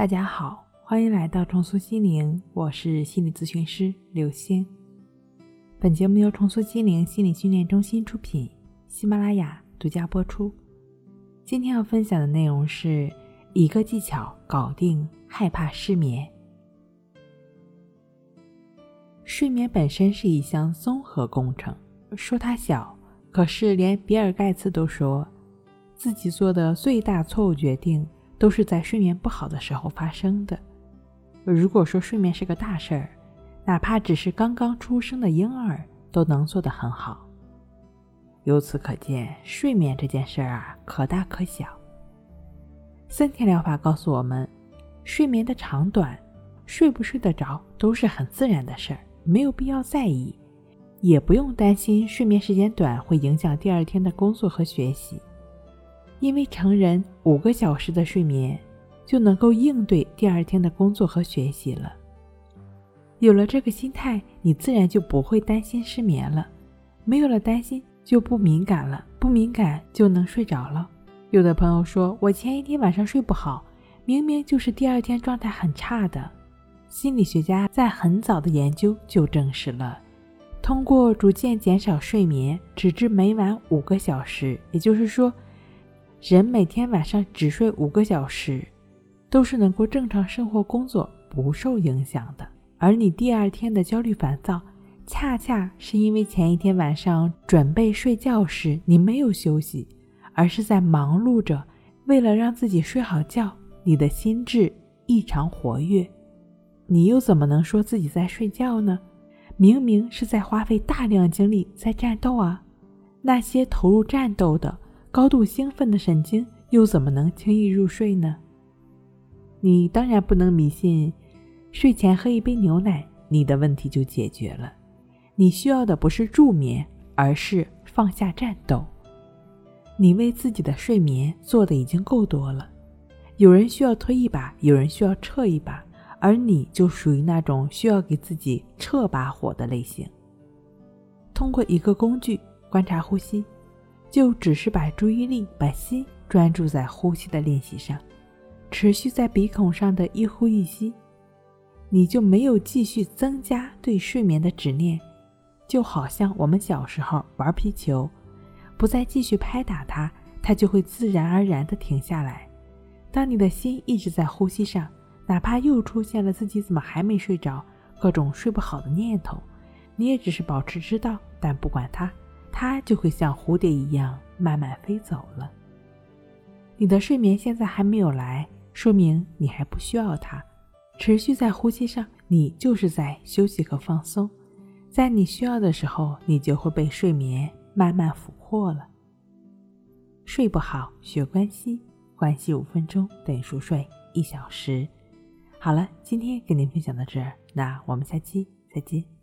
大家好，欢迎来到重塑心灵，我是心理咨询师刘星。本节目由重塑心灵心理训练中心出品，喜马拉雅独家播出。今天要分享的内容是一个技巧搞定害怕失眠。睡眠本身是一项综合工程，说它小，可是连比尔盖茨都说自己做的最大错误决定。都是在睡眠不好的时候发生的。如果说睡眠是个大事儿，哪怕只是刚刚出生的婴儿都能做得很好。由此可见，睡眠这件事儿啊，可大可小。森田疗法告诉我们，睡眠的长短，睡不睡得着都是很自然的事儿，没有必要在意，也不用担心睡眠时间短会影响第二天的工作和学习。因为成人五个小时的睡眠就能够应对第二天的工作和学习了。有了这个心态，你自然就不会担心失眠了。没有了担心，就不敏感了，不敏感就能睡着了。有的朋友说，我前一天晚上睡不好，明明就是第二天状态很差的。心理学家在很早的研究就证实了，通过逐渐减少睡眠，直至每晚五个小时，也就是说。人每天晚上只睡五个小时，都是能够正常生活工作不受影响的。而你第二天的焦虑烦躁，恰恰是因为前一天晚上准备睡觉时你没有休息，而是在忙碌着，为了让自己睡好觉，你的心智异常活跃。你又怎么能说自己在睡觉呢？明明是在花费大量精力在战斗啊！那些投入战斗的。高度兴奋的神经又怎么能轻易入睡呢？你当然不能迷信，睡前喝一杯牛奶，你的问题就解决了。你需要的不是助眠，而是放下战斗。你为自己的睡眠做的已经够多了。有人需要推一把，有人需要撤一把，而你就属于那种需要给自己撤把火的类型。通过一个工具观察呼吸。就只是把注意力、把心专注在呼吸的练习上，持续在鼻孔上的一呼一吸，你就没有继续增加对睡眠的执念。就好像我们小时候玩皮球，不再继续拍打它，它就会自然而然地停下来。当你的心一直在呼吸上，哪怕又出现了自己怎么还没睡着、各种睡不好的念头，你也只是保持知道，但不管它。它就会像蝴蝶一样慢慢飞走了。你的睡眠现在还没有来，说明你还不需要它。持续在呼吸上，你就是在休息和放松。在你需要的时候，你就会被睡眠慢慢俘获了。睡不好，学关系，关系五分钟等于熟睡一小时。好了，今天跟您分享到这儿，那我们下期再见。